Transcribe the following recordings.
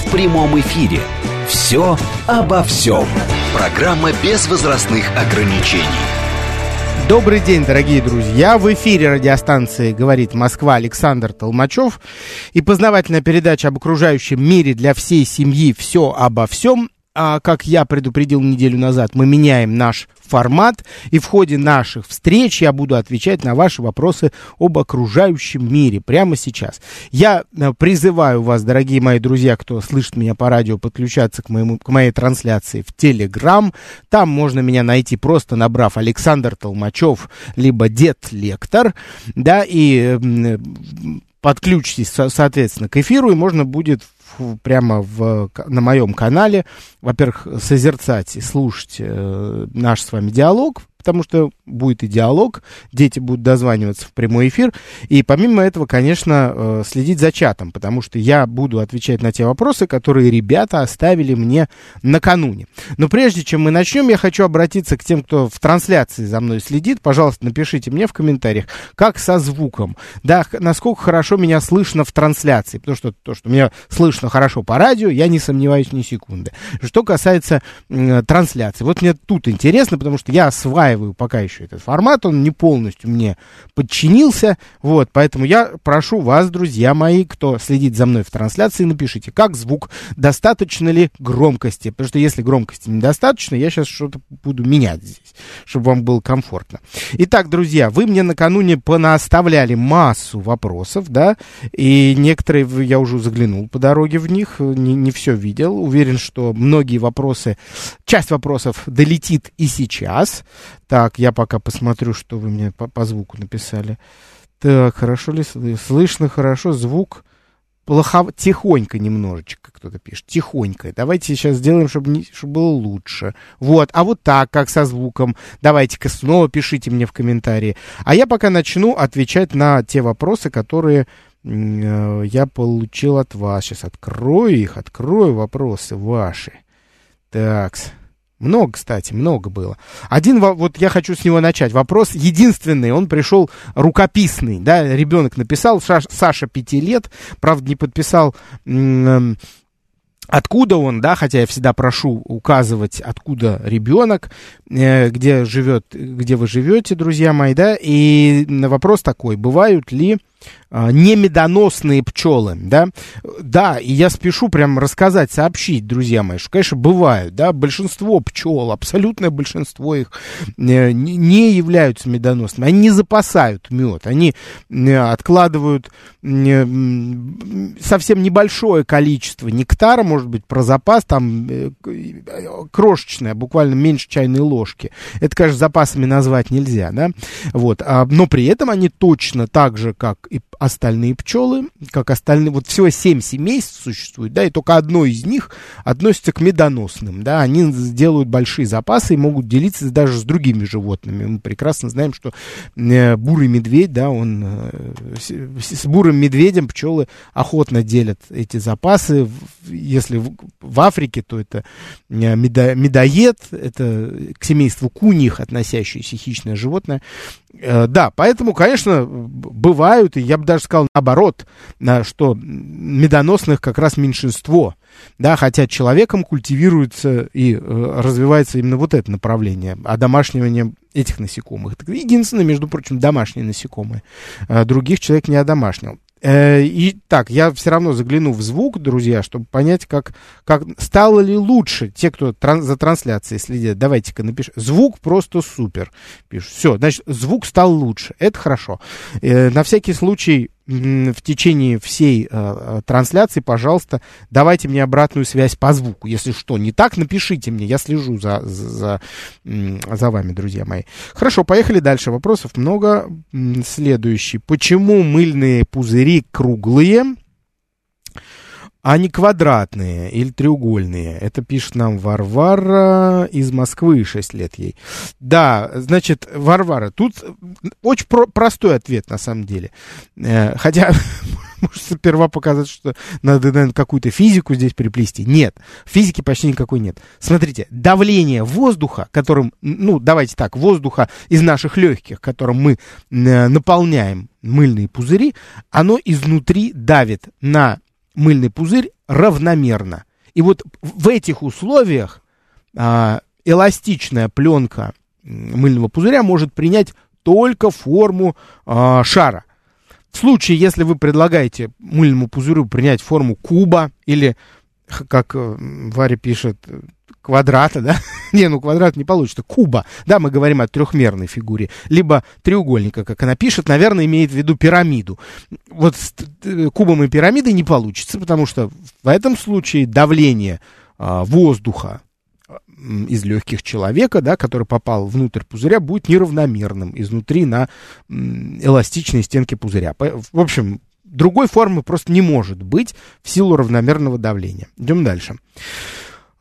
в прямом эфире. «Все обо всем». Программа без возрастных ограничений. Добрый день, дорогие друзья! В эфире радиостанции «Говорит Москва» Александр Толмачев и познавательная передача об окружающем мире для всей семьи «Все обо всем» а, как я предупредил неделю назад, мы меняем наш формат, и в ходе наших встреч я буду отвечать на ваши вопросы об окружающем мире прямо сейчас. Я э, призываю вас, дорогие мои друзья, кто слышит меня по радио, подключаться к, моему, к моей трансляции в Телеграм. Там можно меня найти просто набрав Александр Толмачев, либо Дед Лектор, да, и подключитесь, соответственно, к эфиру, и можно будет прямо в, на моем канале, во-первых, созерцать и слушать э, наш с вами диалог, потому что будет и диалог, дети будут дозваниваться в прямой эфир. И помимо этого, конечно, э, следить за чатом, потому что я буду отвечать на те вопросы, которые ребята оставили мне накануне. Но прежде чем мы начнем, я хочу обратиться к тем, кто в трансляции за мной следит. Пожалуйста, напишите мне в комментариях, как со звуком, да, насколько хорошо меня слышно в трансляции, потому что то, что меня слышно хорошо по радио, я не сомневаюсь ни секунды. Что касается э, трансляции, вот мне тут интересно, потому что я осваиваю осваиваю пока еще этот формат, он не полностью мне подчинился, вот, поэтому я прошу вас, друзья мои, кто следит за мной в трансляции, напишите, как звук, достаточно ли громкости, потому что если громкости недостаточно, я сейчас что-то буду менять здесь, чтобы вам было комфортно. Итак, друзья, вы мне накануне понаставляли массу вопросов, да, и некоторые я уже заглянул по дороге в них, не, не все видел, уверен, что многие вопросы, часть вопросов долетит и сейчас, так, я пока посмотрю, что вы мне по, по звуку написали. Так, хорошо ли слышно? Хорошо, звук плохо, тихонько немножечко кто-то пишет, тихонько. Давайте сейчас сделаем, чтобы, не, чтобы было лучше. Вот, а вот так, как со звуком. Давайте-ка снова пишите мне в комментарии. А я пока начну отвечать на те вопросы, которые э, я получил от вас. Сейчас открою их, открою вопросы ваши. Так, много, кстати, много было. Один, вот я хочу с него начать. Вопрос единственный, он пришел рукописный, да, ребенок написал, Саша пяти лет, правда, не подписал Откуда он, да, хотя я всегда прошу указывать, откуда ребенок, э, где живет, где вы живете, друзья мои, да, и вопрос такой, бывают ли не медоносные пчелы, да, да, и я спешу прям рассказать, сообщить, друзья мои, что, конечно, бывают, да, большинство пчел, абсолютное большинство их э, не являются медоносными, они не запасают мед, они э, откладывают э, совсем небольшое количество нектара, может быть, про запас, там, крошечное, буквально меньше чайной ложки, это, конечно, запасами назвать нельзя, да, вот, а, но при этом они точно так же, как и остальные пчелы, как остальные, вот всего семь семейств существует, да, и только одно из них относится к медоносным, да, они делают большие запасы и могут делиться даже с другими животными. Мы прекрасно знаем, что э, бурый медведь, да, он, э, с, бурым медведем пчелы охотно делят эти запасы. Если в, в Африке, то это э, медо, медоед, это к семейству куних относящееся хищное животное. Э, да, поэтому, конечно, бывают, и я бы даже сказал наоборот, что медоносных как раз меньшинство, да, хотя человеком культивируется и э, развивается именно вот это направление, одомашнивание этих насекомых. Единственное, между прочим, домашние насекомые. Э, других человек не одомашнил. Э, и так, я все равно загляну в звук, друзья, чтобы понять, как, как стало ли лучше те, кто тран, за трансляцией следят. Давайте-ка напишите. Звук просто супер. Пишут. Все, значит, звук стал лучше. Это хорошо. Э, на всякий случай в течение всей э, трансляции, пожалуйста, давайте мне обратную связь по звуку. Если что не так, напишите мне, я слежу за, за, за вами, друзья мои. Хорошо, поехали дальше. Вопросов много. Следующий. Почему мыльные пузыри круглые? А не квадратные или треугольные. Это пишет нам Варвара из Москвы, 6 лет ей. Да, значит, Варвара, тут очень про простой ответ на самом деле. Э, хотя может сперва показать, что надо, наверное, какую-то физику здесь приплести. Нет, физики почти никакой нет. Смотрите, давление воздуха, которым, ну, давайте так, воздуха из наших легких, которым мы э, наполняем мыльные пузыри, оно изнутри давит на мыльный пузырь равномерно. И вот в этих условиях а, эластичная пленка мыльного пузыря может принять только форму а, шара. В случае, если вы предлагаете мыльному пузырю принять форму куба или, как э, Варя пишет, квадрата, да? не, ну квадрат не получится, куба. Да, мы говорим о трехмерной фигуре. Либо треугольника, как она пишет, наверное, имеет в виду пирамиду. Вот с кубом и пирамидой не получится, потому что в этом случае давление а, воздуха из легких человека, да, который попал внутрь пузыря, будет неравномерным изнутри на эластичной стенке пузыря. В общем, другой формы просто не может быть в силу равномерного давления. Идем дальше.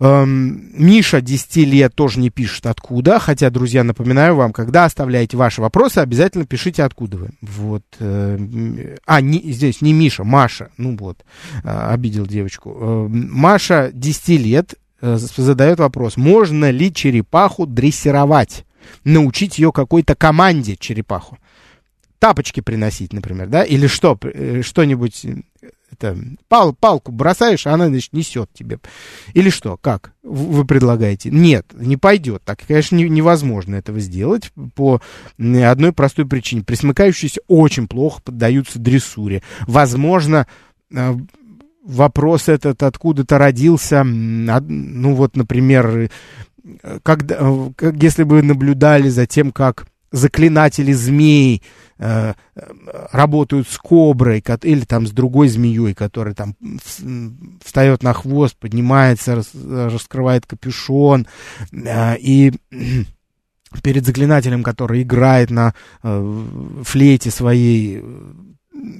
Эм, Миша 10 лет тоже не пишет откуда, хотя, друзья, напоминаю вам, когда оставляете ваши вопросы, обязательно пишите откуда вы. Вот. Э, а, не, здесь не Миша, Маша. Ну вот, э, обидел девочку. Э, Маша 10 лет э, задает вопрос, можно ли черепаху дрессировать? Научить ее какой-то команде черепаху? Тапочки приносить, например, да? Или что, э, что-нибудь это, пал, палку бросаешь, а она, значит, несет тебе. Или что, как вы предлагаете? Нет, не пойдет. Так, конечно, не, невозможно этого сделать по одной простой причине. Присмыкающиеся очень плохо поддаются дрессуре. Возможно, э, вопрос этот откуда-то родился, ну вот, например, э, когда, э, если бы наблюдали за тем, как заклинатели змей э, работают с коброй или там с другой змеей, которая там встает на хвост, поднимается, рас, раскрывает капюшон э, и перед заклинателем, который играет на э, флейте своей,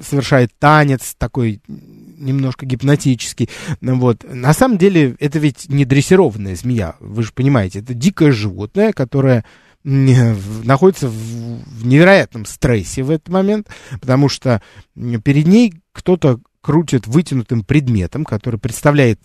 совершает танец такой немножко гипнотический. Вот. На самом деле это ведь не дрессированная змея, вы же понимаете, это дикое животное, которое находится в, невероятном стрессе в этот момент, потому что перед ней кто-то крутит вытянутым предметом, который представляет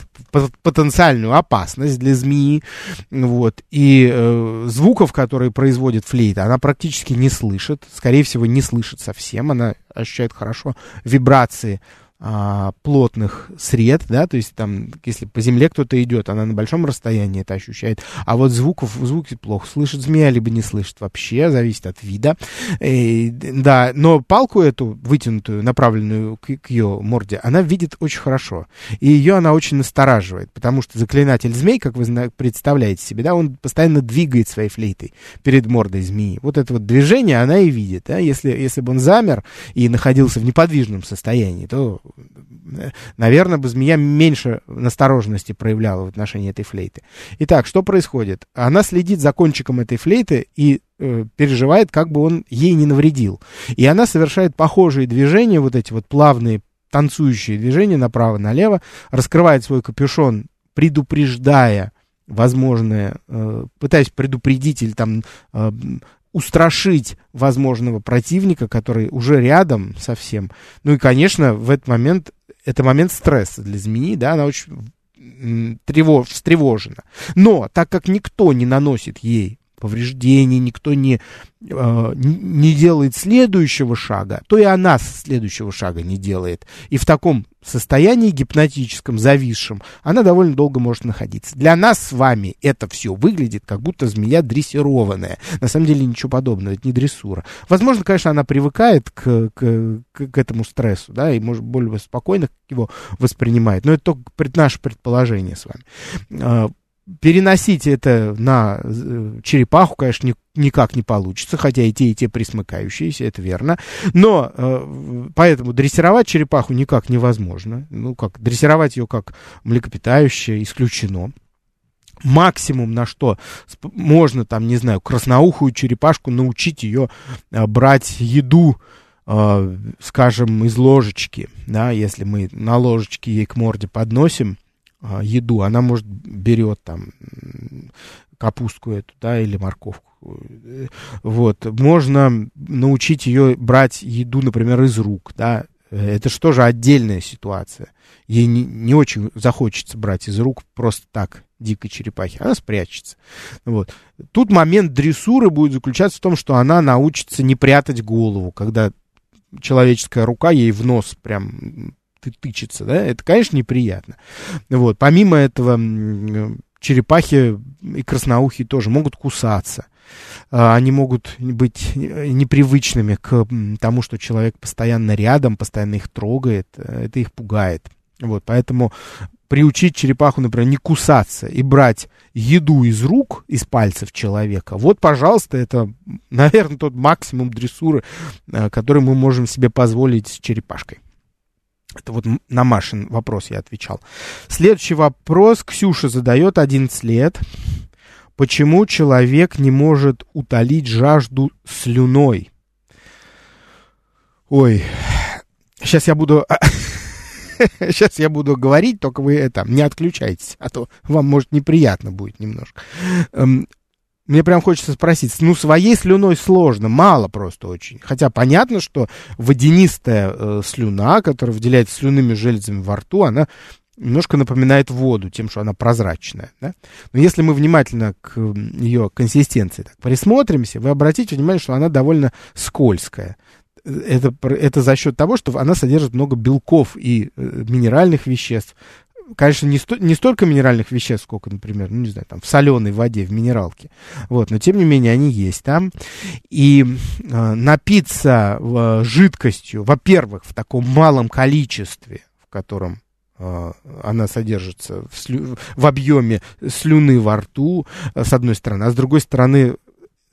потенциальную опасность для змеи, вот, и э, звуков, которые производит флейта, она практически не слышит, скорее всего, не слышит совсем, она ощущает хорошо вибрации а, плотных сред, да, то есть там, если по земле кто-то идет, она на большом расстоянии это ощущает, а вот звуков, звуки плохо. Слышит змея, либо не слышит вообще, зависит от вида, и, да, но палку эту вытянутую, направленную к, к ее морде, она видит очень хорошо, и ее она очень настораживает, потому что заклинатель змей, как вы представляете себе, да, он постоянно двигает своей флейтой перед мордой змеи, вот это вот движение она и видит, да, если, если бы он замер и находился в неподвижном состоянии, то наверное, бы змея меньше настороженности проявляла в отношении этой флейты. Итак, что происходит? Она следит за кончиком этой флейты и э, переживает, как бы он ей не навредил. И она совершает похожие движения, вот эти вот плавные танцующие движения направо-налево, раскрывает свой капюшон, предупреждая возможное, э, пытаясь предупредить или там э, устрашить возможного противника, который уже рядом совсем. Ну и, конечно, в этот момент, это момент стресса для змеи, да, она очень тревож, встревожена. Но так как никто не наносит ей повреждений, никто не, э, не делает следующего шага, то и она следующего шага не делает. И в таком состоянии гипнотическом, зависшем, она довольно долго может находиться. Для нас с вами это все выглядит, как будто змея дрессированная. На самом деле ничего подобного, это не дрессура. Возможно, конечно, она привыкает к, к, к этому стрессу, да, и может более спокойно его воспринимает. Но это только наше предположение с вами а, Переносить это на э, черепаху, конечно, ни, никак не получится, хотя и те, и те присмыкающиеся, это верно. Но э, поэтому дрессировать черепаху никак невозможно. Ну, как, дрессировать ее как млекопитающее исключено. Максимум, на что можно, там, не знаю, красноухую черепашку научить ее э, брать еду скажем, из ложечки, да, если мы на ложечке ей к морде подносим еду, она может берет там капустку эту, да, или морковку. Вот. Можно научить ее брать еду, например, из рук, да. Это что же отдельная ситуация. Ей не, не очень захочется брать из рук просто так дикой черепахи. Она спрячется. Вот. Тут момент дрессуры будет заключаться в том, что она научится не прятать голову, когда человеческая рука ей в нос прям тычется, да, это, конечно, неприятно. Вот, помимо этого, черепахи и красноухие тоже могут кусаться. А, они могут быть непривычными к тому, что человек постоянно рядом, постоянно их трогает, это их пугает. Вот, поэтому приучить черепаху, например, не кусаться и брать еду из рук, из пальцев человека, вот, пожалуйста, это, наверное, тот максимум дрессуры, э, который мы можем себе позволить с черепашкой. Это вот на Машин вопрос я отвечал. Следующий вопрос Ксюша задает 11 лет. Почему человек не может утолить жажду слюной? Ой, сейчас я буду Сейчас я буду говорить, только вы это, не отключайтесь, а то вам, может, неприятно будет немножко. Мне прям хочется спросить, ну, своей слюной сложно, мало просто очень. Хотя понятно, что водянистая э, слюна, которая выделяется слюными железами во рту, она немножко напоминает воду тем, что она прозрачная. Да? Но если мы внимательно к ее консистенции так присмотримся, вы обратите внимание, что она довольно скользкая это, это за счет того, что она содержит много белков и э, минеральных веществ. Конечно, не, сто, не столько минеральных веществ, сколько, например, ну, не знаю, там, в соленой воде, в минералке. Вот, но, тем не менее, они есть там. И э, напиться э, жидкостью, во-первых, в таком малом количестве, в котором э, она содержится в, слю, в объеме слюны во рту, э, с одной стороны, а с другой стороны,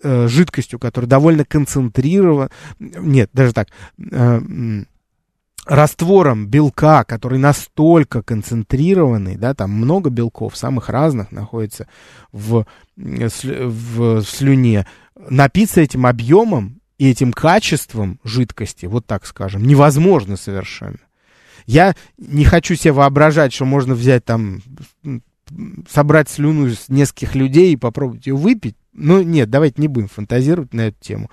э, жидкостью, которая довольно концентрирована, нет, даже так, раствором белка, который настолько концентрированный, да, там много белков, самых разных находится в, в слюне, напиться этим объемом и этим качеством жидкости, вот так скажем, невозможно совершенно. Я не хочу себе воображать, что можно взять там, собрать слюну из нескольких людей и попробовать ее выпить. Ну, нет, давайте не будем фантазировать на эту тему.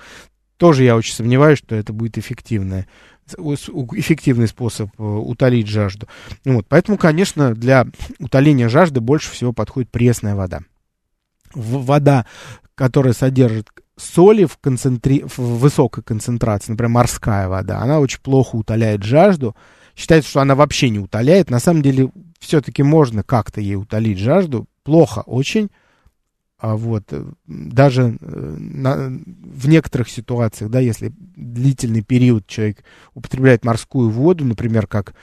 Тоже я очень сомневаюсь, что это будет эффективное, эффективный способ э, утолить жажду. Вот, поэтому, конечно, для утоления жажды больше всего подходит пресная вода. Вода, которая содержит соли в, концентри... в высокой концентрации, например, морская вода, она очень плохо утоляет жажду. Считается, что она вообще не утоляет. На самом деле, все-таки можно как-то ей утолить жажду. Плохо очень. А вот э, даже э, на, в некоторых ситуациях, да, если длительный период человек употребляет морскую воду, например, как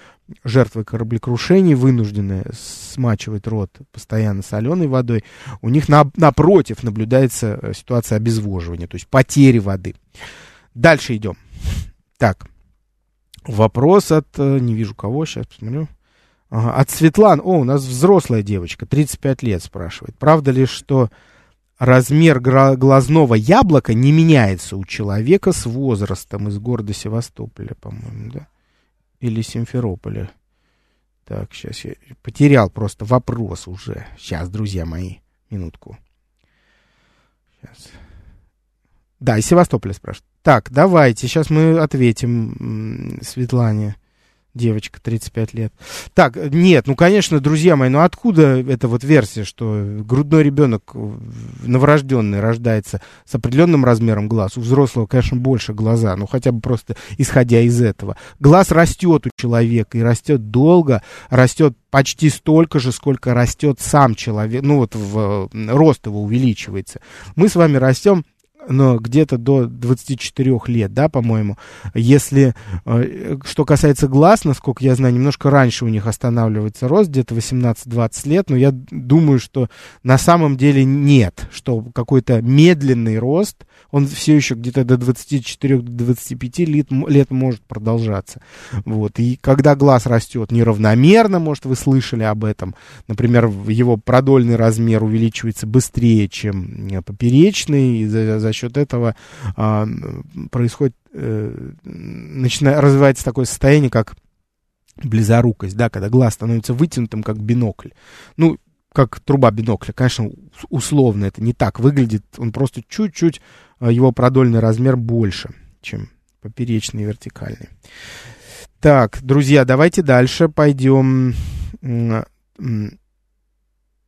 жертвы кораблекрушений, вынуждены смачивать рот постоянно соленой водой, у них на, напротив наблюдается э, ситуация обезвоживания, то есть потери воды. Дальше идем. Так, вопрос от, не вижу кого, сейчас посмотрю. От Светлан. О, у нас взрослая девочка, 35 лет, спрашивает. Правда ли, что размер глазного яблока не меняется у человека с возрастом из города Севастополя, по-моему, да? Или Симферополя. Так, сейчас я потерял просто вопрос уже. Сейчас, друзья мои, минутку. Сейчас. Да, из Севастополя спрашивают. Так, давайте, сейчас мы ответим Светлане. Девочка, 35 лет. Так, нет, ну, конечно, друзья мои, ну откуда эта вот версия, что грудной ребенок новорожденный рождается с определенным размером глаз, у взрослого, конечно, больше глаза, ну хотя бы просто исходя из этого. Глаз растет у человека и растет долго, растет почти столько же, сколько растет сам человек, ну вот в, рост его увеличивается. Мы с вами растем но где-то до 24 лет, да, по-моему. Если, э, что касается глаз, насколько я знаю, немножко раньше у них останавливается рост, где-то 18-20 лет, но я думаю, что на самом деле нет, что какой-то медленный рост, он все еще где-то до 24-25 лет, лет может продолжаться. Вот. И когда глаз растет неравномерно, может, вы слышали об этом, например, его продольный размер увеличивается быстрее, чем поперечный, за, за счет этого э, происходит, э, начинает, развивается такое состояние, как близорукость, да, когда глаз становится вытянутым, как бинокль. Ну, как труба бинокля. Конечно, условно это не так выглядит. Он просто чуть-чуть, э, его продольный размер больше, чем поперечный и вертикальный. Так, друзья, давайте дальше пойдем.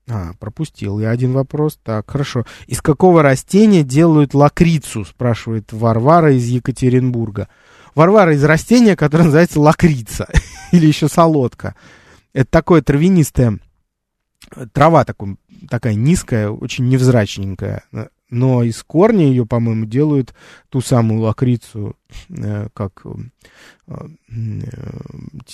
А, пропустил я один вопрос. Так, хорошо. Из какого растения делают лакрицу, спрашивает Варвара из Екатеринбурга. Варвара из растения, которое называется лакрица или еще солодка. Это такое травянистое трава такой, такая низкая, очень невзрачненькая. Но из корня ее, по-моему, делают ту самую лакрицу, э, как э, э,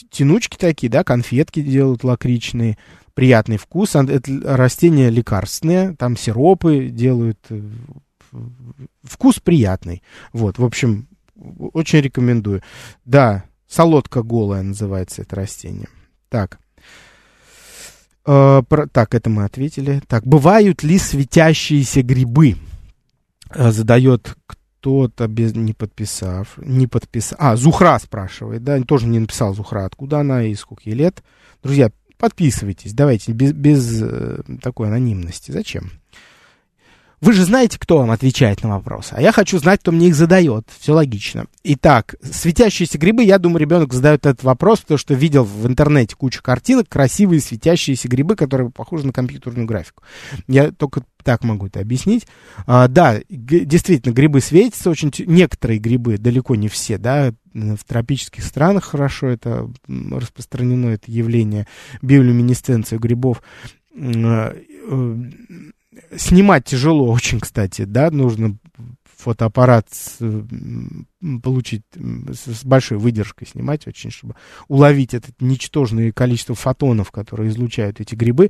тянучки такие, да, конфетки делают лакричные, приятный вкус. Это растения лекарственные, там сиропы делают, вкус приятный. Вот, в общем, очень рекомендую. Да, солодка голая называется это растение. Так. Э, про, так, это мы ответили. Так, бывают ли светящиеся грибы? Э, задает кто-то без не подписав, не подписав. А, Зухра спрашивает, да, тоже не написал Зухра, откуда она и сколько ей лет. Друзья, подписывайтесь, давайте без, без э, такой анонимности. Зачем? Вы же знаете, кто вам отвечает на вопросы, а я хочу знать, кто мне их задает. Все логично. Итак, светящиеся грибы, я думаю, ребенок задает этот вопрос, потому что видел в интернете кучу картинок, красивые светящиеся грибы, которые похожи на компьютерную графику. Я только так могу это объяснить. А, да, действительно, грибы светятся очень... Некоторые грибы, далеко не все, да, в тропических странах хорошо это распространено, это явление биолюминесценции грибов э, Снимать тяжело очень, кстати, да, нужно фотоаппарат с, получить с большой выдержкой снимать очень, чтобы уловить это ничтожное количество фотонов, которые излучают эти грибы.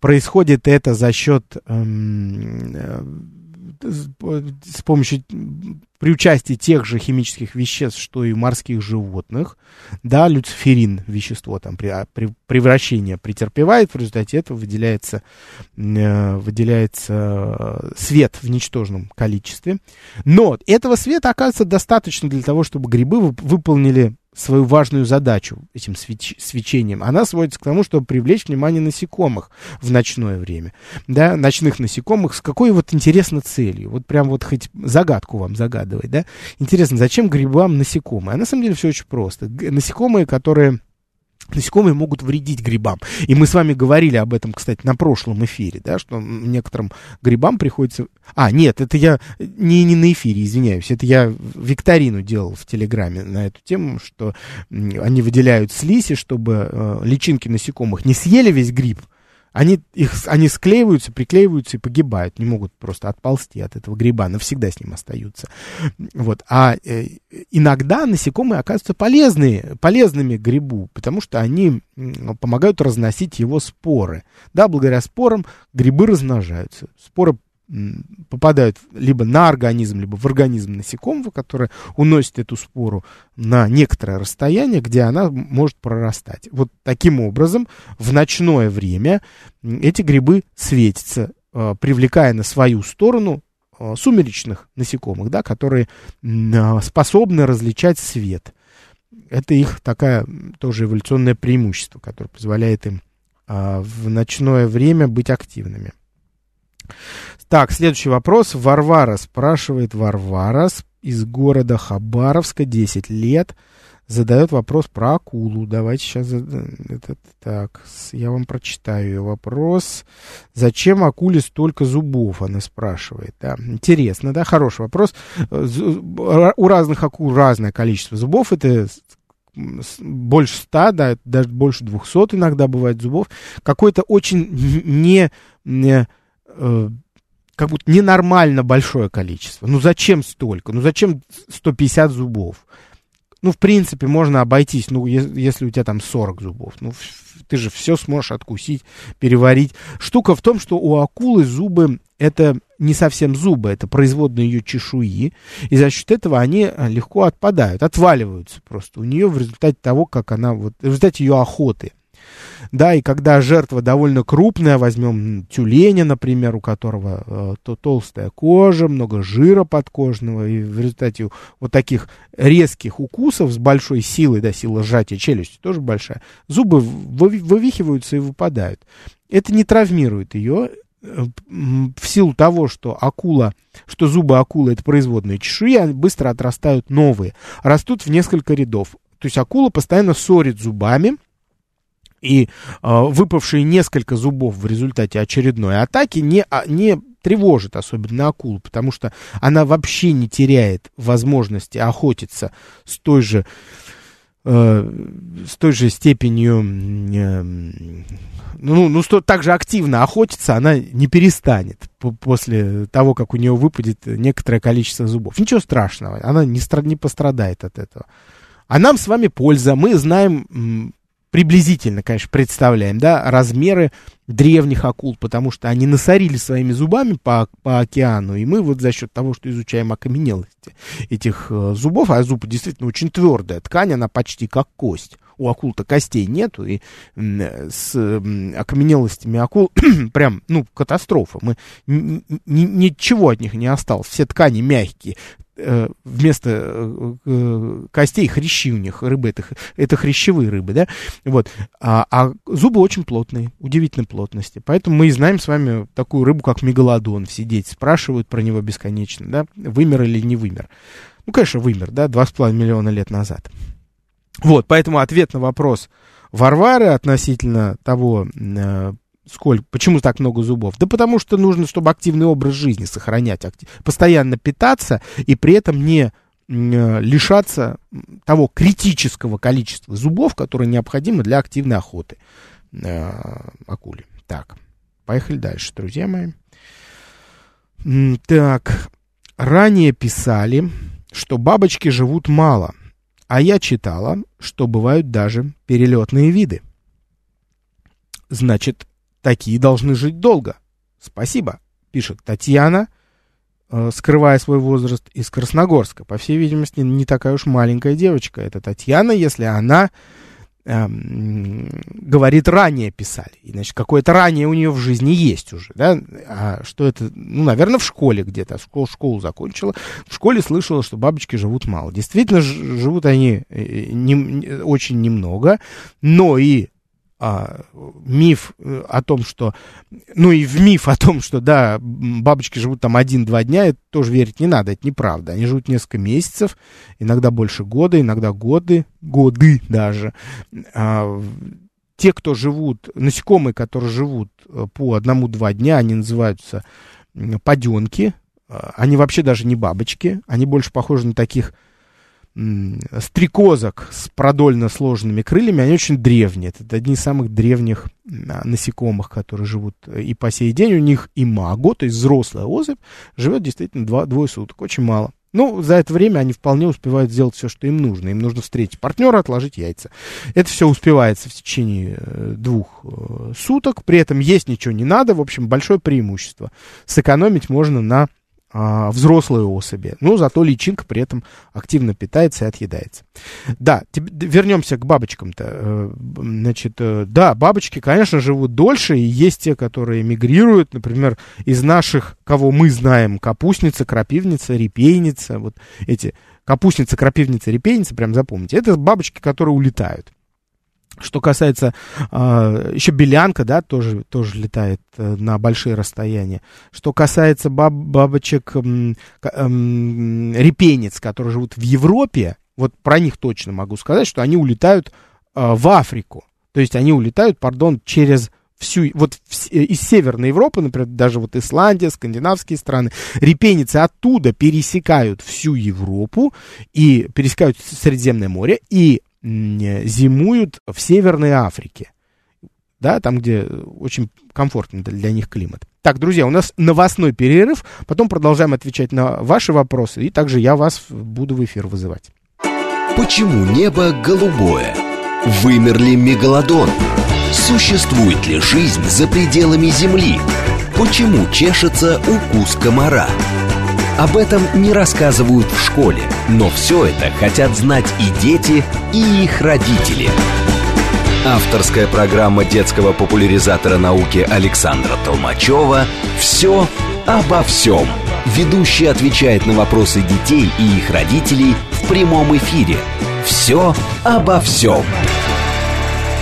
Происходит это за счет эм, э, с помощью при участии тех же химических веществ, что и морских животных, да, люциферин, вещество там при, а, при превращение претерпевает, в результате этого выделяется, э, выделяется свет в ничтожном количестве. Но этого света оказывается достаточно для того, чтобы грибы выполнили свою важную задачу этим свеч свечением, она сводится к тому, чтобы привлечь внимание насекомых в ночное время. Да, ночных насекомых с какой вот интересно целью. Вот прям вот хоть загадку вам загадывать, да. Интересно, зачем грибам насекомые? А на самом деле все очень просто. Насекомые, которые Насекомые могут вредить грибам. И мы с вами говорили об этом, кстати, на прошлом эфире, да, что некоторым грибам приходится... А, нет, это я не, не на эфире, извиняюсь, это я викторину делал в Телеграме на эту тему, что они выделяют слизи, чтобы э, личинки насекомых не съели весь гриб, они, их, они склеиваются, приклеиваются и погибают, не могут просто отползти от этого гриба, навсегда с ним остаются. Вот. А э, иногда насекомые оказываются полезные, полезными грибу, потому что они помогают разносить его споры. Да, благодаря спорам грибы размножаются. Споры попадают либо на организм, либо в организм насекомого, который уносит эту спору на некоторое расстояние, где она может прорастать. Вот таким образом в ночное время эти грибы светятся, э, привлекая на свою сторону э, сумеречных насекомых, да, которые э, способны различать свет. Это их такая тоже эволюционное преимущество, которое позволяет им в ночное время быть активными. Так, следующий вопрос. Варвара спрашивает. Варвара из города Хабаровска, 10 лет, задает вопрос про акулу. Давайте сейчас... Это, так, я вам прочитаю ее вопрос. Зачем акуле столько зубов, она спрашивает. Да. Интересно, да, хороший вопрос. У разных акул разное количество зубов. Это больше ста, да, даже больше двухсот иногда бывает зубов. Какой-то очень не, не э, как будто ненормально большое количество. Ну зачем столько? Ну зачем 150 зубов? Ну, в принципе, можно обойтись, ну, если у тебя там 40 зубов. Ну, ты же все сможешь откусить, переварить. Штука в том, что у акулы зубы это не совсем зубы, это производные ее чешуи, и за счет этого они а, легко отпадают, отваливаются просто у нее в результате того, как она, вот, в результате ее охоты. Да, и когда жертва довольно крупная, возьмем тюленя, например, у которого э, то толстая кожа, много жира подкожного, и в результате вот таких резких укусов с большой силой, да, сила сжатия челюсти тоже большая, зубы вывихиваются и выпадают. Это не травмирует ее, э, в силу того, что акула, что зубы акулы это производные чешуи, быстро отрастают новые, растут в несколько рядов. То есть акула постоянно ссорит зубами, и э, выпавшие несколько зубов в результате очередной атаки не, а, не тревожит особенно акулу, потому что она вообще не теряет возможности охотиться с той же, э, с той же степенью, э, ну, ну что, так же активно охотиться она не перестанет после того, как у нее выпадет некоторое количество зубов. Ничего страшного, она не, не пострадает от этого. А нам с вами польза. Мы знаем приблизительно, конечно, представляем, да, размеры древних акул, потому что они насорили своими зубами по, по океану, и мы вот за счет того, что изучаем окаменелости этих э, зубов, а зуб действительно очень твердая ткань, она почти как кость, у акул-то костей нету, и с окаменелостями акул прям, ну, катастрофа. Мы, ничего от них не осталось. Все ткани мягкие, Э, вместо э, э, костей хрящи у них, рыбы, это, это хрящевые рыбы, да, вот, а, а зубы очень плотные, удивительной плотности, поэтому мы и знаем с вами такую рыбу, как мегалодон, все дети спрашивают про него бесконечно, да, вымер или не вымер, ну, конечно, вымер, да, 2,5 миллиона лет назад, вот, поэтому ответ на вопрос Варвары относительно того, Сколько? Почему так много зубов? Да потому что нужно, чтобы активный образ жизни сохранять, постоянно питаться и при этом не лишаться того критического количества зубов, которые необходимы для активной охоты э, акули. Так, поехали дальше, друзья мои. Так, ранее писали, что бабочки живут мало, а я читала, что бывают даже перелетные виды. Значит, Такие должны жить долго. Спасибо, пишет Татьяна, э, скрывая свой возраст из Красногорска. По всей видимости, не такая уж маленькая девочка. Это Татьяна, если она э, говорит, ранее писали. И, значит, какое-то ранее у нее в жизни есть уже, да? А что это? Ну, наверное, в школе где-то. Школу, школу закончила. В школе слышала, что бабочки живут мало. Действительно, живут они э, не, очень немного, но и а, миф э, о том, что, ну и в миф о том, что, да, бабочки живут там один-два дня, это тоже верить не надо, это неправда. Они живут несколько месяцев, иногда больше года, иногда годы, годы даже. А, те, кто живут, насекомые, которые живут э, по одному-два дня, они называются паденки. А, они вообще даже не бабочки, они больше похожи на таких стрекозок с продольно сложенными крыльями, они очень древние. Это одни из самых древних а, насекомых, которые живут э, и по сей день. У них и маго, то есть взрослая особь, живет действительно два, двое суток, очень мало. Ну, за это время они вполне успевают сделать все, что им нужно. Им нужно встретить партнера, отложить яйца. Это все успевается в течение э, двух э, суток. При этом есть ничего не надо. В общем, большое преимущество. Сэкономить можно на а, взрослые особи. Но зато личинка при этом активно питается и отъедается. Да, вернемся к бабочкам-то. Э, значит, э, да, бабочки, конечно, живут дольше, и есть те, которые мигрируют, например, из наших, кого мы знаем, капустница, крапивница, репейница, вот эти капустница, крапивница, репейница, прям запомните, это бабочки, которые улетают. Что касается э, еще белянка, да, тоже, тоже летает э, на большие расстояния. Что касается баб, бабочек э, э, репенец, которые живут в Европе, вот про них точно могу сказать, что они улетают э, в Африку. То есть они улетают, пардон, через всю, вот в, э, из Северной Европы, например, даже вот Исландия, скандинавские страны, репеницы оттуда пересекают всю Европу и пересекают Средиземное море и зимуют в Северной Африке. Да, там, где очень комфортный для них климат. Так, друзья, у нас новостной перерыв, потом продолжаем отвечать на ваши вопросы, и также я вас буду в эфир вызывать. Почему небо голубое? Вымер ли мегалодон? Существует ли жизнь за пределами Земли? Почему чешется укус комара? Об этом не рассказывают в школе, но все это хотят знать и дети, и их родители. Авторская программа детского популяризатора науки Александра Толмачева «Все обо всем». Ведущий отвечает на вопросы детей и их родителей в прямом эфире. «Все обо всем».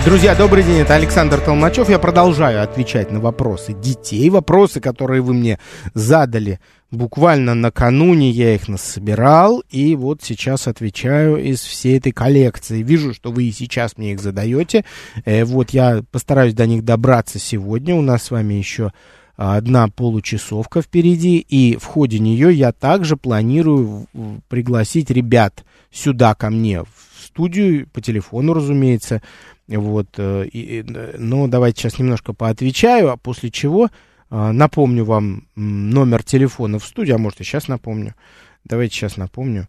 Друзья, добрый день, это Александр Толмачев. Я продолжаю отвечать на вопросы детей, вопросы, которые вы мне задали буквально накануне, я их насобирал, и вот сейчас отвечаю из всей этой коллекции. Вижу, что вы и сейчас мне их задаете. Э, вот я постараюсь до них добраться сегодня. У нас с вами еще одна получасовка впереди, и в ходе нее я также планирую пригласить ребят сюда ко мне в студию, по телефону, разумеется, вот, э, и, ну, давайте сейчас немножко поотвечаю, а после чего э, напомню вам номер телефона в студии, а может и сейчас напомню. Давайте сейчас напомню. А,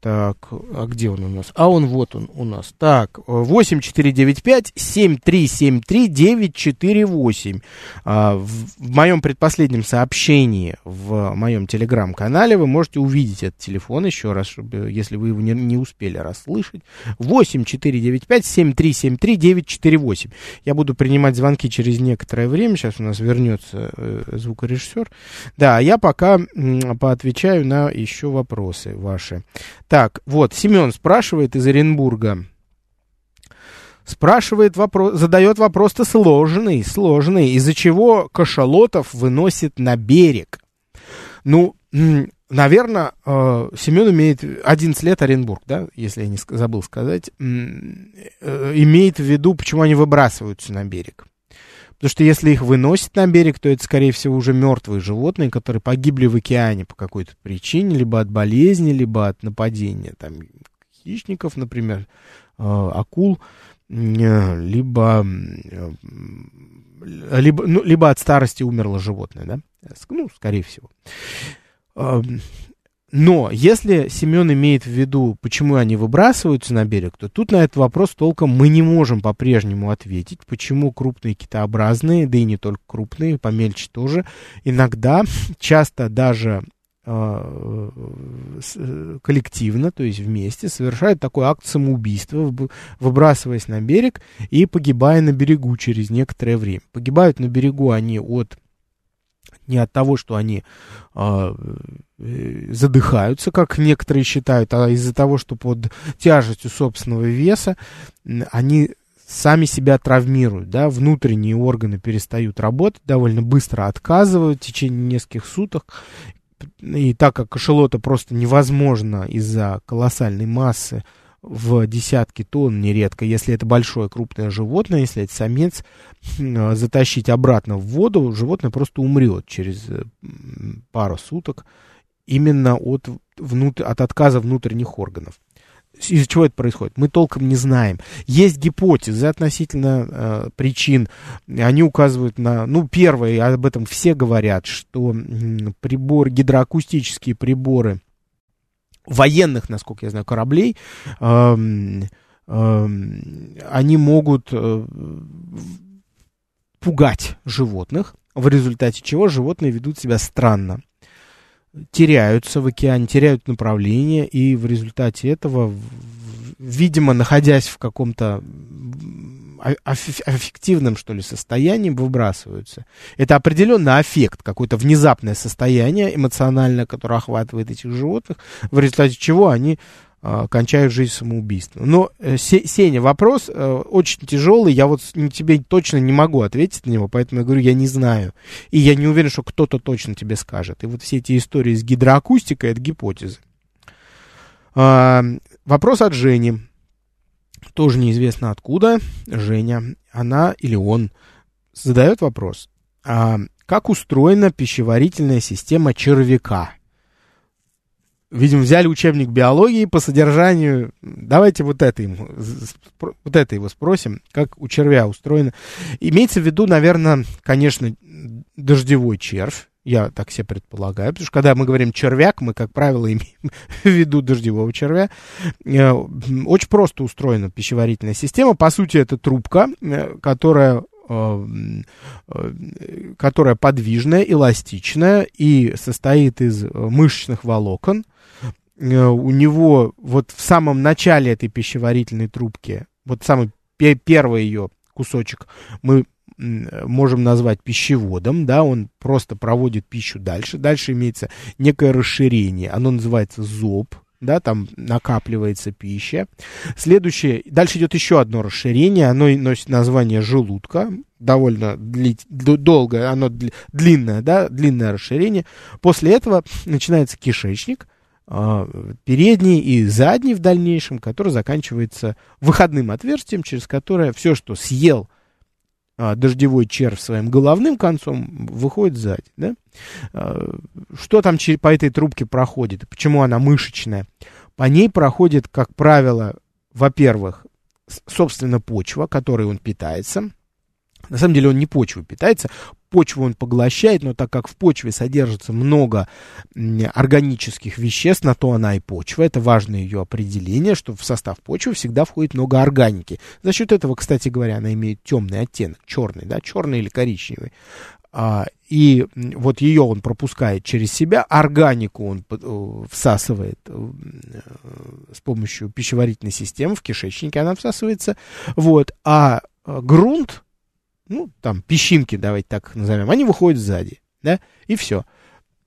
так, а где он у нас? А он вот он у нас. Так, 8495-7373-948. А, в, в моем предпоследнем сообщении в моем телеграм-канале вы можете увидеть этот телефон еще раз, чтобы, если вы его не, не успели расслышать. 8495-7373-948. Я буду принимать звонки через некоторое время. Сейчас у нас вернется э, звукорежиссер. Да, я пока м, поотвечаю на еще вопросы ваши. Так, вот, Семен спрашивает из Оренбурга. Спрашивает вопрос, задает вопрос-то сложный, сложный, из-за чего кашалотов выносит на берег. Ну, наверное, э, Семен имеет 11 лет Оренбург, да, если я не забыл сказать, э, имеет в виду, почему они выбрасываются на берег. Потому что если их выносят на берег, то это, скорее всего, уже мертвые животные, которые погибли в океане по какой-то причине, либо от болезни, либо от нападения там, хищников, например, э, акул, э, либо, э, либо, ну, либо от старости умерло животное, да? Ну, скорее всего. Но если Семен имеет в виду, почему они выбрасываются на берег, то тут на этот вопрос толком мы не можем по-прежнему ответить, почему крупные китообразные, да и не только крупные, помельче тоже, иногда, часто даже э, коллективно, то есть вместе, совершают такой акт самоубийства, выбрасываясь на берег и погибая на берегу через некоторое время. Погибают на берегу они от не от того, что они а, э, задыхаются, как некоторые считают, а из-за того, что под тяжестью собственного веса они сами себя травмируют, да, внутренние органы перестают работать, довольно быстро отказывают в течение нескольких суток, и так как кашелота просто невозможно из-за колоссальной массы в десятки тонн нередко, если это большое крупное животное, если это самец, а, затащить обратно в воду, животное просто умрет через э, пару суток именно от, внутр... от отказа внутренних органов. Из-за чего это происходит? Мы толком не знаем. Есть гипотезы относительно э, причин. Они указывают на... Ну, первое, об этом все говорят, что прибор, гидроакустические приборы военных, насколько я знаю, кораблей, э, э, они могут э, пугать животных, в результате чего животные ведут себя странно, теряются в океане, теряют направление, и в результате этого, видимо, находясь в каком-то аффективном, что ли, состоянии выбрасываются. Это определенно аффект, какое-то внезапное состояние эмоциональное, которое охватывает этих животных, в результате чего они а, кончают жизнь самоубийством. Но, э, Сеня, вопрос э, очень тяжелый, я вот тебе точно не могу ответить на него, поэтому я говорю, я не знаю. И я не уверен, что кто-то точно тебе скажет. И вот все эти истории с гидроакустикой, это гипотезы. Вопрос от Жени тоже неизвестно откуда, Женя, она или он, задает вопрос, а как устроена пищеварительная система червяка? Видимо, взяли учебник биологии по содержанию. Давайте вот это ему, вот это его спросим, как у червя устроено. Имеется в виду, наверное, конечно, дождевой червь, я так себе предполагаю. Потому что когда мы говорим червяк, мы, как правило, имеем в виду дождевого червя. Э, очень просто устроена пищеварительная система. По сути, это трубка, э, которая э, которая подвижная, эластичная и состоит из мышечных волокон. У него вот в самом начале этой пищеварительной трубки, вот самый первый ее кусочек мы можем назвать пищеводом, да, он просто проводит пищу дальше. Дальше имеется некое расширение, оно называется зоб, да, там накапливается пища. Следующее, дальше идет еще одно расширение, оно носит название желудка, довольно дли, долгое, оно длинное, да, длинное расширение. После этого начинается кишечник, а, передний и задний в дальнейшем, который заканчивается выходным отверстием, через которое все, что съел а, дождевой червь своим головным концом выходит сзади. Да? А, что там по этой трубке проходит? Почему она мышечная? По ней проходит, как правило, во-первых, собственно, почва, которой он питается. На самом деле он не почвой питается, почву он поглощает, но так как в почве содержится много органических веществ, на то она и почва. Это важное ее определение, что в состав почвы всегда входит много органики. За счет этого, кстати говоря, она имеет темный оттенок, черный, да, черный или коричневый. А, и вот ее он пропускает через себя, органику он э, всасывает э, с помощью пищеварительной системы, в кишечнике она всасывается, вот, а э, грунт, ну, там, песчинки, давайте так назовем, они выходят сзади, да, и все.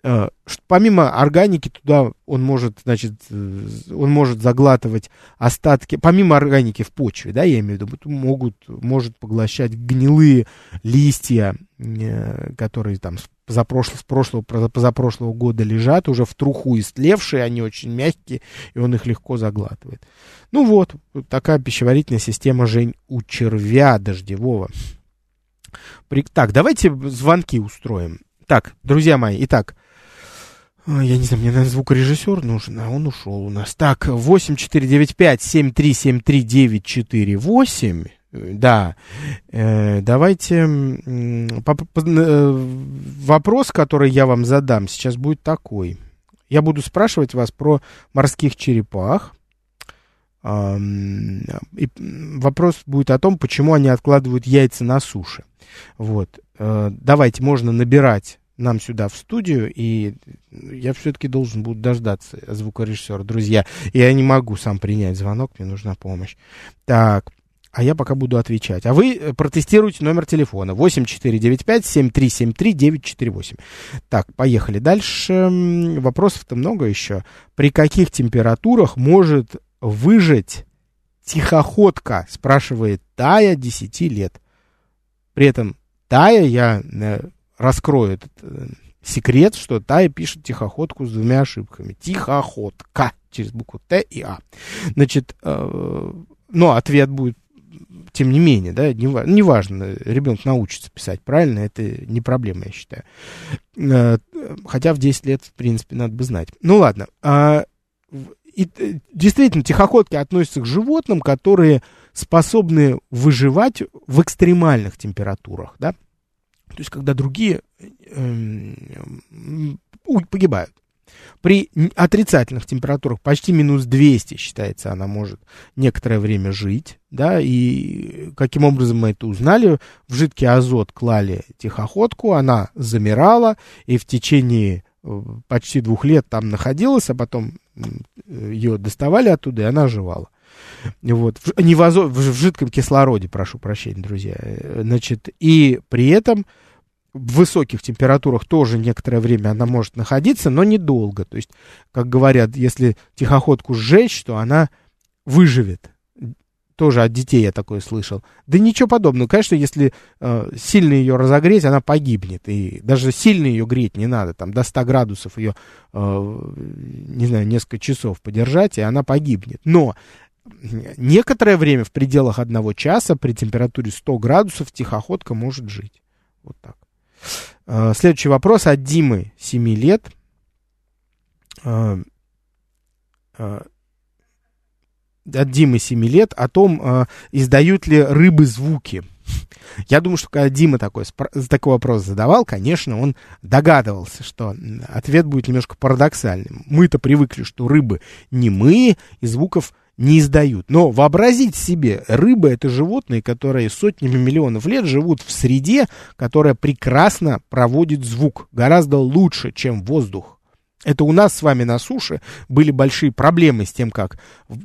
Э, помимо органики туда он может, значит, э, он может заглатывать остатки, помимо органики в почве, да, я имею в виду, могут, может поглощать гнилые листья, э, которые там за прошлого, с прошлого, позапрошлого года лежат, уже в труху истлевшие, они очень мягкие, и он их легко заглатывает. Ну вот, такая пищеварительная система, Жень, у червя дождевого. Так, давайте звонки устроим. Так, друзья мои, итак, я не знаю, мне, наверное, звукорежиссер нужен, а он ушел у нас. Так, 8495-7373-948. Да, э, давайте э, вопрос, который я вам задам, сейчас будет такой. Я буду спрашивать вас про морских черепах. И вопрос будет о том, почему они откладывают яйца на суше. Вот. Э, давайте, можно набирать нам сюда в студию, и я все-таки должен буду дождаться звукорежиссера, друзья. Я не могу сам принять звонок, мне нужна помощь. Так, а я пока буду отвечать. А вы э, протестируйте номер телефона 8495-7373-948. Так, поехали дальше. Вопросов-то много еще. При каких температурах может выжить тихоходка, спрашивает Тая 10 лет. При этом Тая, я э, раскрою этот э, секрет, что Тая пишет тихоходку с двумя ошибками. Тихоходка через букву Т и А. Значит, э, но ответ будет тем не менее, да, неважно, не важно, ребенок научится писать правильно, это не проблема, я считаю. Э, хотя в 10 лет, в принципе, надо бы знать. Ну ладно, а, и, э, действительно, тихоходки относятся к животным, которые способны выживать в экстремальных температурах, да, то есть когда другие э, погибают. При отрицательных температурах почти минус 200, считается, она может некоторое время жить, да, и каким образом мы это узнали, в жидкий азот клали тихоходку, она замирала, и в течение э, почти двух лет там находилась, а потом ее доставали оттуда, и она оживала. Вот. Не в, азо, в жидком кислороде, прошу прощения, друзья. Значит, и при этом в высоких температурах тоже некоторое время она может находиться, но недолго. То есть, как говорят, если тихоходку сжечь, то она выживет. Тоже от детей я такое слышал. Да ничего подобного. Конечно, если э, сильно ее разогреть, она погибнет. И даже сильно ее греть не надо. Там до 100 градусов ее, э, не знаю, несколько часов подержать, и она погибнет. Но некоторое время в пределах одного часа при температуре 100 градусов тихоходка может жить. Вот так. Э, следующий вопрос от Димы, 7 лет. Э, э, от Димы 7 лет о том, издают ли рыбы звуки. Я думаю, что когда Дима такой, такой вопрос задавал, конечно, он догадывался, что ответ будет немножко парадоксальным. Мы-то привыкли, что рыбы не мы, и звуков не издают. Но вообразить себе, рыбы это животные, которые сотнями миллионов лет живут в среде, которая прекрасно проводит звук, гораздо лучше, чем воздух. Это у нас с вами на суше были большие проблемы с тем, как,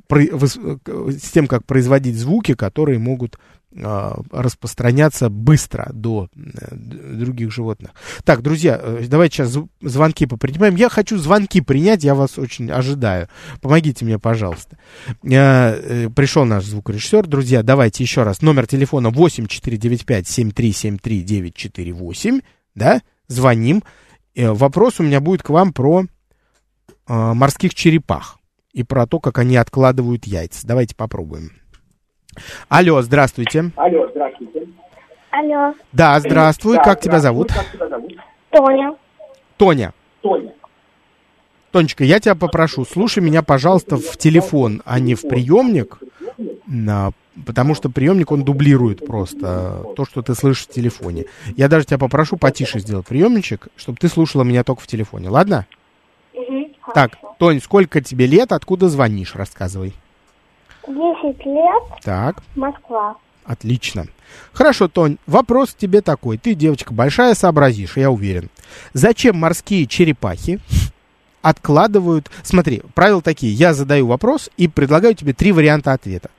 с тем, как производить звуки, которые могут а, распространяться быстро до других животных. Так, друзья, э, давайте сейчас звонки попринимаем. Я хочу звонки принять, я вас очень ожидаю. Помогите мне, пожалуйста. Э, пришел наш звукорежиссер. Друзья, давайте еще раз. Номер телефона 8495-7373-948. Да, звоним. Э, вопрос у меня будет к вам про морских черепах и про то, как они откладывают яйца. Давайте попробуем. Алло, здравствуйте. Алло, здравствуйте. Алло. Да, здравствуй. Да, как тебя зовут? Как тебя зовут? Тоня. Тоня. Тоня. Тонечка, я тебя попрошу, слушай меня, пожалуйста, в телефон, а не в приемник, потому что приемник, он дублирует просто то, что ты слышишь в телефоне. Я даже тебя попрошу потише сделать приемничек, чтобы ты слушала меня только в телефоне, ладно? Угу, так, Тонь, сколько тебе лет, откуда звонишь, рассказывай. 10 лет. Так. Москва. Отлично. Хорошо, Тонь, вопрос тебе такой. Ты, девочка большая, сообразишь, я уверен. Зачем морские черепахи откладывают... Смотри, правила такие. Я задаю вопрос и предлагаю тебе три варианта ответа.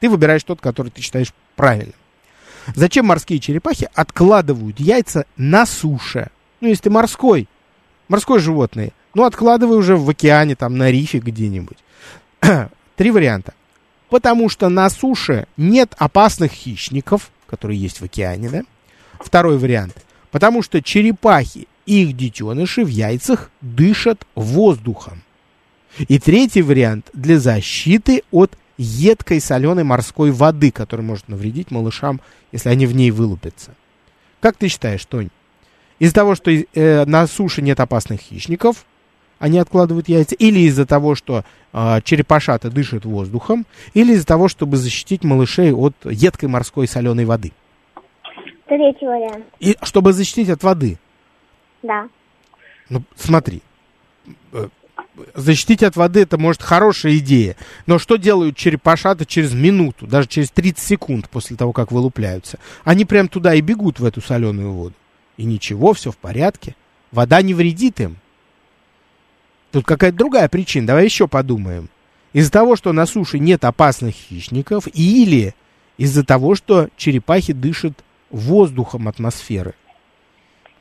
Ты выбираешь тот, который ты считаешь правильным. Зачем морские черепахи откладывают яйца на суше? Ну, если ты морской, морское животное, ну, откладывай уже в океане, там, на рифе где-нибудь. Три варианта. Потому что на суше нет опасных хищников, которые есть в океане, да? Второй вариант. Потому что черепахи их детеныши в яйцах дышат воздухом. И третий вариант для защиты от едкой соленой морской воды, которая может навредить малышам, если они в ней вылупятся. Как ты считаешь, Тонь? Из-за того, что э, на суше нет опасных хищников, они откладывают яйца, или из-за того, что э, черепашата дышит воздухом, или из-за того, чтобы защитить малышей от едкой морской соленой воды. Третий вариант. И чтобы защитить от воды. Да. Ну, смотри. Э, защитить от воды это может хорошая идея. Но что делают черепашата через минуту, даже через 30 секунд после того, как вылупляются? Они прям туда и бегут в эту соленую воду. И ничего, все в порядке. Вода не вредит им. Тут какая-то другая причина. Давай еще подумаем. Из-за того, что на суше нет опасных хищников, или из-за того, что черепахи дышат воздухом атмосферы.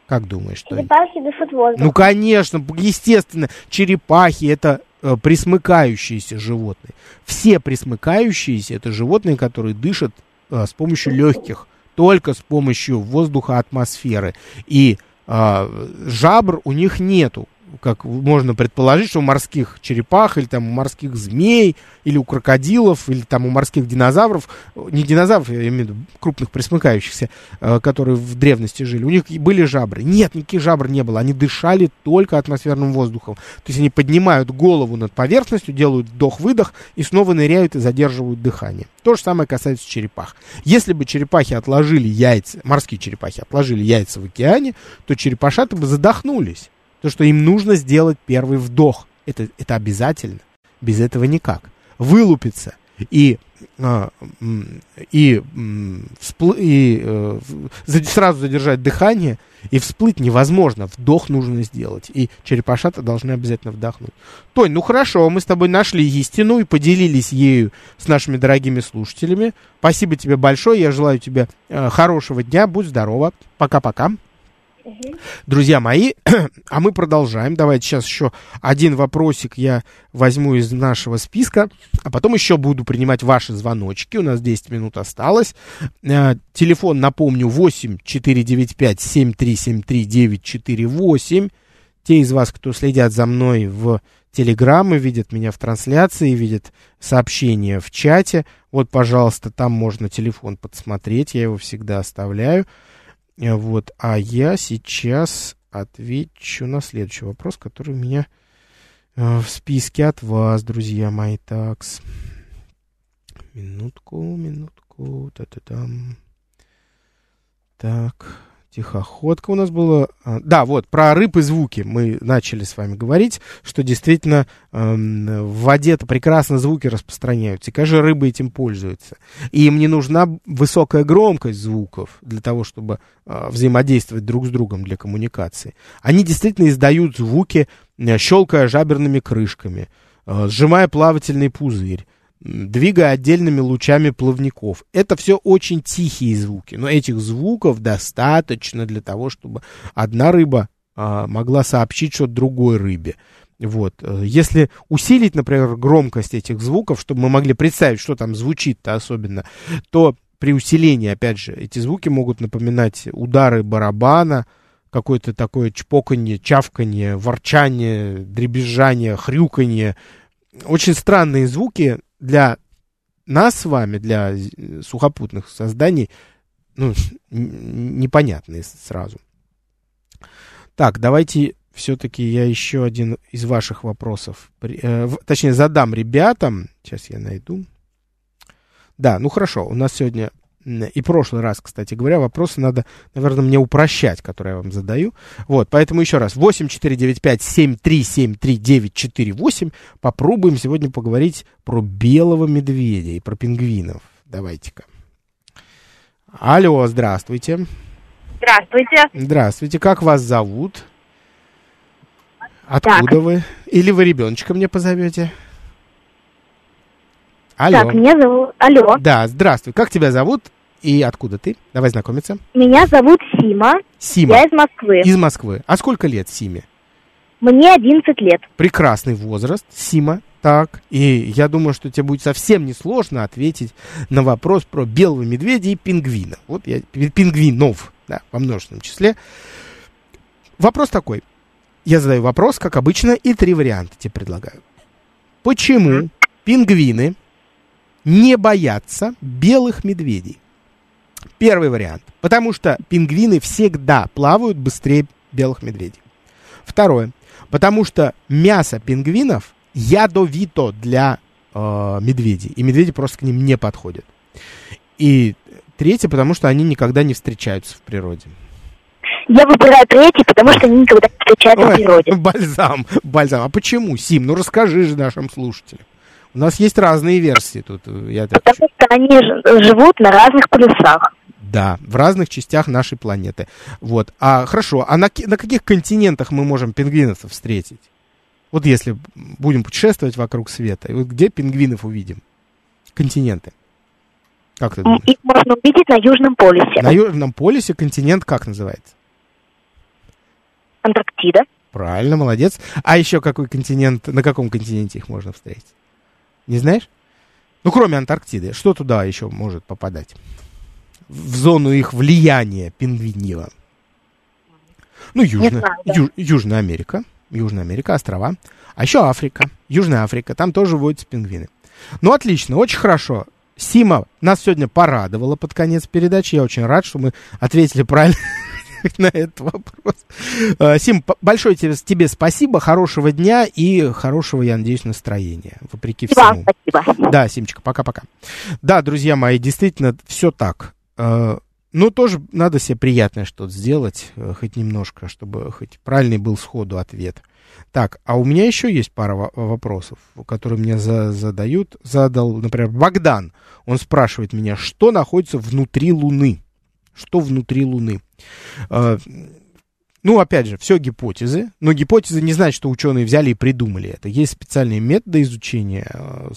Как думаешь, что? Черепахи дышат воздухом. Ну, конечно, естественно, черепахи это э, присмыкающиеся животные. Все присмыкающиеся это животные, которые дышат э, с помощью легких, только с помощью воздуха атмосферы. И э, жабр у них нету как можно предположить, что у морских черепах или там у морских змей или у крокодилов или там у морских динозавров, не динозавров, я имею в виду крупных пресмыкающихся, э, которые в древности жили, у них были жабры. Нет, никаких жабр не было, они дышали только атмосферным воздухом. То есть они поднимают голову над поверхностью, делают вдох-выдох и снова ныряют и задерживают дыхание. То же самое касается черепах. Если бы черепахи отложили яйца, морские черепахи отложили яйца в океане, то черепашаты бы задохнулись. То, что им нужно сделать первый вдох. Это, это обязательно. Без этого никак. Вылупиться и, а, и, вспл... и э, сразу задержать дыхание и всплыть невозможно. Вдох нужно сделать. И черепашата должны обязательно вдохнуть. Тонь, ну хорошо, мы с тобой нашли истину и поделились ею с нашими дорогими слушателями. Спасибо тебе большое. Я желаю тебе э, хорошего дня. Будь здорова. Пока-пока. Друзья мои, а мы продолжаем. Давайте сейчас еще один вопросик я возьму из нашего списка, а потом еще буду принимать ваши звоночки. У нас 10 минут осталось. Э, телефон, напомню, 8 495 7373 948. Те из вас, кто следят за мной в Телеграммы, видят меня в трансляции, видят сообщения в чате. Вот, пожалуйста, там можно телефон подсмотреть, я его всегда оставляю. Э, вот, а я сейчас отвечу на следующий вопрос, который у меня э, в списке от вас, друзья мои. Такс. Минутку, минутку. Та-та-там. Так. Тихоходка у нас была. А, да, вот, про рыб и звуки мы начали с вами говорить, что действительно эм, в воде это прекрасно звуки распространяются, и каждая рыба этим пользуется. И им не нужна высокая громкость звуков для того, чтобы э, взаимодействовать друг с другом для коммуникации. Они действительно издают звуки э, щелкая жаберными крышками, э, сжимая плавательный пузырь, двигая отдельными лучами плавников. Это все очень тихие звуки, но этих звуков достаточно для того, чтобы одна рыба а, могла сообщить что-то другой рыбе. Вот. Если усилить, например, громкость этих звуков, чтобы мы могли представить, что там звучит-то особенно, то при усилении, опять же, эти звуки могут напоминать удары барабана, какое-то такое чпоканье, чавканье, ворчание, дребезжание, хрюканье. Очень странные звуки для нас с вами, для э, сухопутных созданий, ну, непонятные сразу. Так, давайте все-таки я еще один из ваших вопросов, э, точнее, задам ребятам. Сейчас я найду. Да, ну хорошо, у нас сегодня и прошлый раз, кстати говоря, вопросы надо, наверное, мне упрощать, которые я вам задаю. Вот, поэтому еще раз, 8495-7373-948. Попробуем сегодня поговорить про белого медведя и про пингвинов. Давайте-ка. Алло, здравствуйте. Здравствуйте. Здравствуйте, как вас зовут? Откуда вы? Или вы ребеночка мне позовете? Алло. Так, меня зовут... Алло. Да, здравствуй. Как тебя зовут и откуда ты? Давай знакомиться. Меня зовут Сима. Сима. Я из Москвы. Из Москвы. А сколько лет Симе? Мне 11 лет. Прекрасный возраст, Сима. Так, и я думаю, что тебе будет совсем несложно ответить на вопрос про белого медведя и пингвина. Вот я, пи- пингвинов, да, во множественном числе. Вопрос такой. Я задаю вопрос, как обычно, и три варианта тебе предлагаю. Почему пингвины не боятся белых медведей? Первый вариант. Потому что пингвины всегда плавают быстрее белых медведей. Второе. Потому что мясо пингвинов ядовито для э, медведей. И медведи просто к ним не подходят. И третье, потому что они никогда не встречаются в природе. Я выбираю третий, потому что они никогда не встречаются в Ой, природе. бальзам, бальзам. А почему, Сим? Ну расскажи же нашим слушателям. У нас есть разные версии тут. э, Я так Потому что они живут на разных полюсах. Да, в разных частях нашей планеты. Вот. А хорошо, а на, на каких континентах мы можем пингвинов встретить? Вот если будем путешествовать вокруг света, вот где пингвинов увидим? Континенты. Как ты думаешь? Их можно увидеть на Южном полюсе. На Южном полюсе континент как называется? Антарктида. Правильно, молодец. А еще какой континент, на каком континенте их можно встретить? Не знаешь? Ну, кроме Антарктиды, что туда еще может попадать? В зону их влияния пингвиньего. Ну, Южная, знаю, да. Ю- Южная Америка. Южная Америка, острова. А еще Африка. Южная Африка. Там тоже водятся пингвины. Ну, отлично, очень хорошо. Сима нас сегодня порадовала под конец передачи. Я очень рад, что мы ответили правильно на этот вопрос. Э, Сим, большое тебе, тебе спасибо, хорошего дня и хорошего, я надеюсь, настроения, вопреки всему. спасибо. Да, Симочка, пока-пока. Да, друзья мои, действительно, все так. Э, Ну, тоже надо себе приятное что-то сделать, э, хоть немножко, чтобы хоть правильный был сходу ответ. Так, а у меня еще есть пара во- вопросов, которые мне за- задают. Задал, например, Богдан. Он спрашивает меня, что находится внутри Луны? Что внутри Луны? Э, Ну, опять же, все гипотезы. Но гипотезы не значит, что ученые взяли и придумали это. Есть специальные методы изучения э,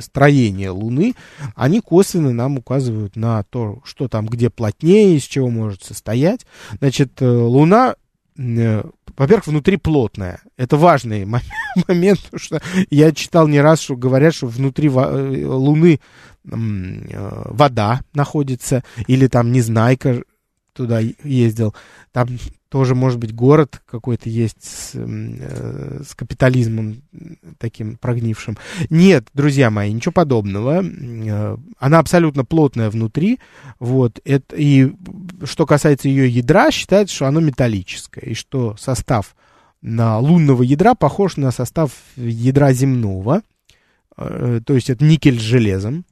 строения Луны. Они косвенно нам указывают на то, что там, где плотнее, из чего может состоять. Значит, э, Луна, э, во-первых, внутри плотная. Это важный мо- момент, потому что я читал не раз, что говорят, что внутри Луны вода находится, или там Незнайка туда ездил. Там тоже, может быть, город какой-то есть с, э, с капитализмом таким прогнившим. Нет, друзья мои, ничего подобного. Э, Она абсолютно плотная внутри. Вот, это, и что касается ее ядра, считается, что оно металлическое. И что состав на лунного ядра похож на состав ядра земного. Э, То есть это никель с железом.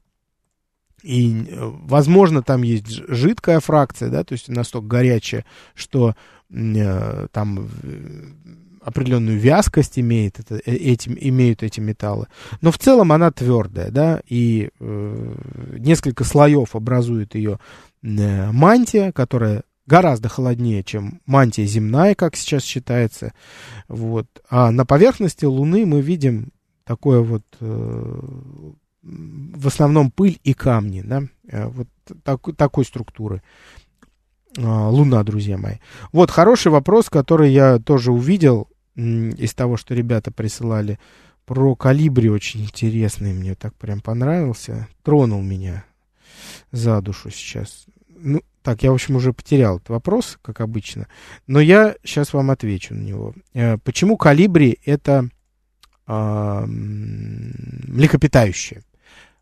И, э, возможно, там есть жидкая фракция, да, то есть настолько горячая, что э, там э, определенную вязкость имеет это, этим, имеют эти металлы. Но в целом она твердая, да, и э, несколько слоев образует ее э, мантия, которая гораздо холоднее, чем мантия земная, как сейчас считается. Вот. А на поверхности Луны мы видим такое вот э, в основном пыль и камни, да, э, вот так, такой структуры. А, Луна, друзья мои. Вот хороший вопрос, который я тоже увидел из того, что ребята присылали. Про калибри очень интересный, мне так прям понравился. Тронул меня за душу сейчас. Ну, так, я, в общем, уже потерял этот вопрос, как обычно. Но я сейчас вам отвечу на него. Э, почему калибри это э, млекопитающее?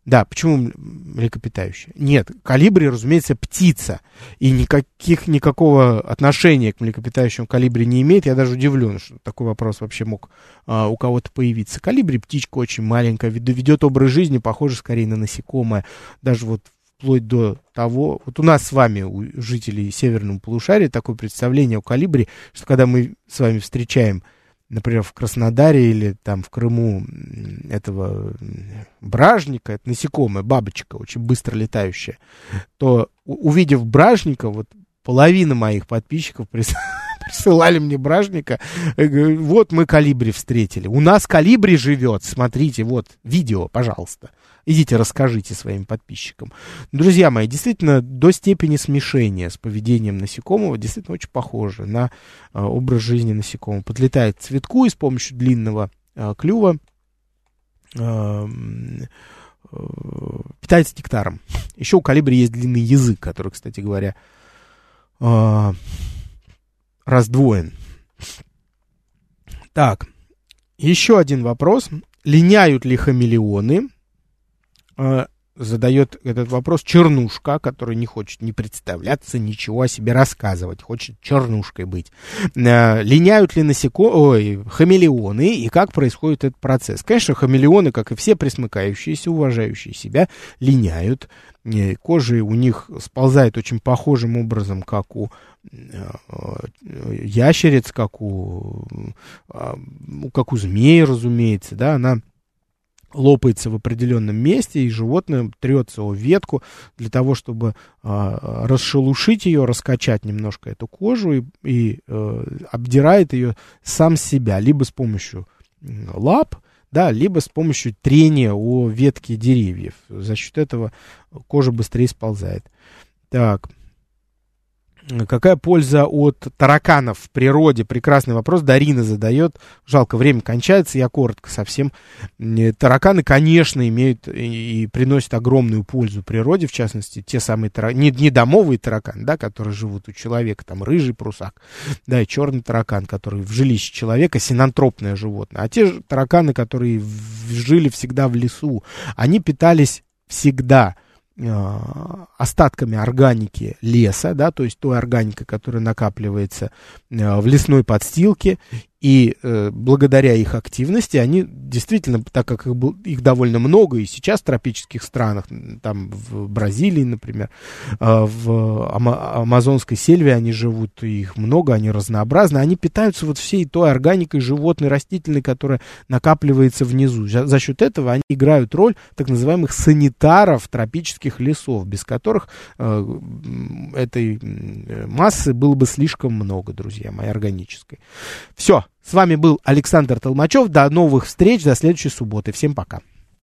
Да, почему млекопитающее? Нет, калибри, разумеется, птица. И никаких, никакого отношения к млекопитающему калибри не имеет. Я даже удивлен, что такой вопрос вообще мог а, у кого-то появиться. Калибри птичка очень маленькая, ведет образ жизни, похоже скорее на насекомое. Даже вот вплоть до того, вот у нас с вами, у жителей северного полушария, такое представление о калибре, что когда мы с вами встречаем, например, в Краснодаре или там в Крыму этого бражника, это насекомое, бабочка, очень быстро летающая, то увидев бражника, вот половина моих подписчиков присылали мне бражника. Вот мы калибри встретили. У нас калибри живет. Смотрите, вот видео, пожалуйста. Идите, расскажите своим подписчикам. Друзья мои, действительно, до степени смешения с поведением насекомого действительно очень похоже на э, образ жизни насекомого. Подлетает к цветку и с помощью длинного э, клюва э, питается нектаром. Еще у калибри есть длинный язык, который, кстати говоря, раздвоен. Так, еще один вопрос. Линяют ли хамелеоны? Задает этот вопрос Чернушка, который не хочет не представляться, ничего о себе рассказывать, хочет чернушкой быть. Э, линяют ли насекомые, ой, хамелеоны, и как происходит этот процесс? Конечно, хамелеоны, как и все присмыкающиеся, уважающие себя, линяют. Э, кожа у них сползает очень похожим образом, как у э, ящериц, как у, э, как у змей, разумеется, да, она лопается в определенном месте, и животное трется о ветку для того, чтобы а, расшелушить ее, раскачать немножко эту кожу и, и э, обдирает ее сам себя, либо с помощью лап, да, либо с помощью трения о ветки деревьев. За счет этого кожа быстрее сползает. Так. Какая польза от тараканов в природе? Прекрасный вопрос. Дарина задает. Жалко, время кончается. Я коротко совсем. Тараканы, конечно, имеют и приносят огромную пользу природе. В частности, те самые тараканы, не, не домовые тараканы, да, которые живут у человека. Там рыжий прусак, да, и черный таракан, который в жилище человека, синантропное животное. А те тараканы, которые жили всегда в лесу, они питались всегда Э, остатками органики леса, да, то есть той органикой, которая накапливается э, в лесной подстилке, и э, благодаря их активности они действительно, так как их, их довольно много, и сейчас в тропических странах, там в Бразилии, например, э, в ама- амазонской сельве они живут, их много, они разнообразны, они питаются вот всей той органикой животной, растительной, которая накапливается внизу. За, за счет этого они играют роль так называемых санитаров тропических лесов, без которых э, этой массы было бы слишком много, друзья мои, органической. Все, с вами был Александр Толмачев. До новых встреч, до следующей субботы. Всем пока.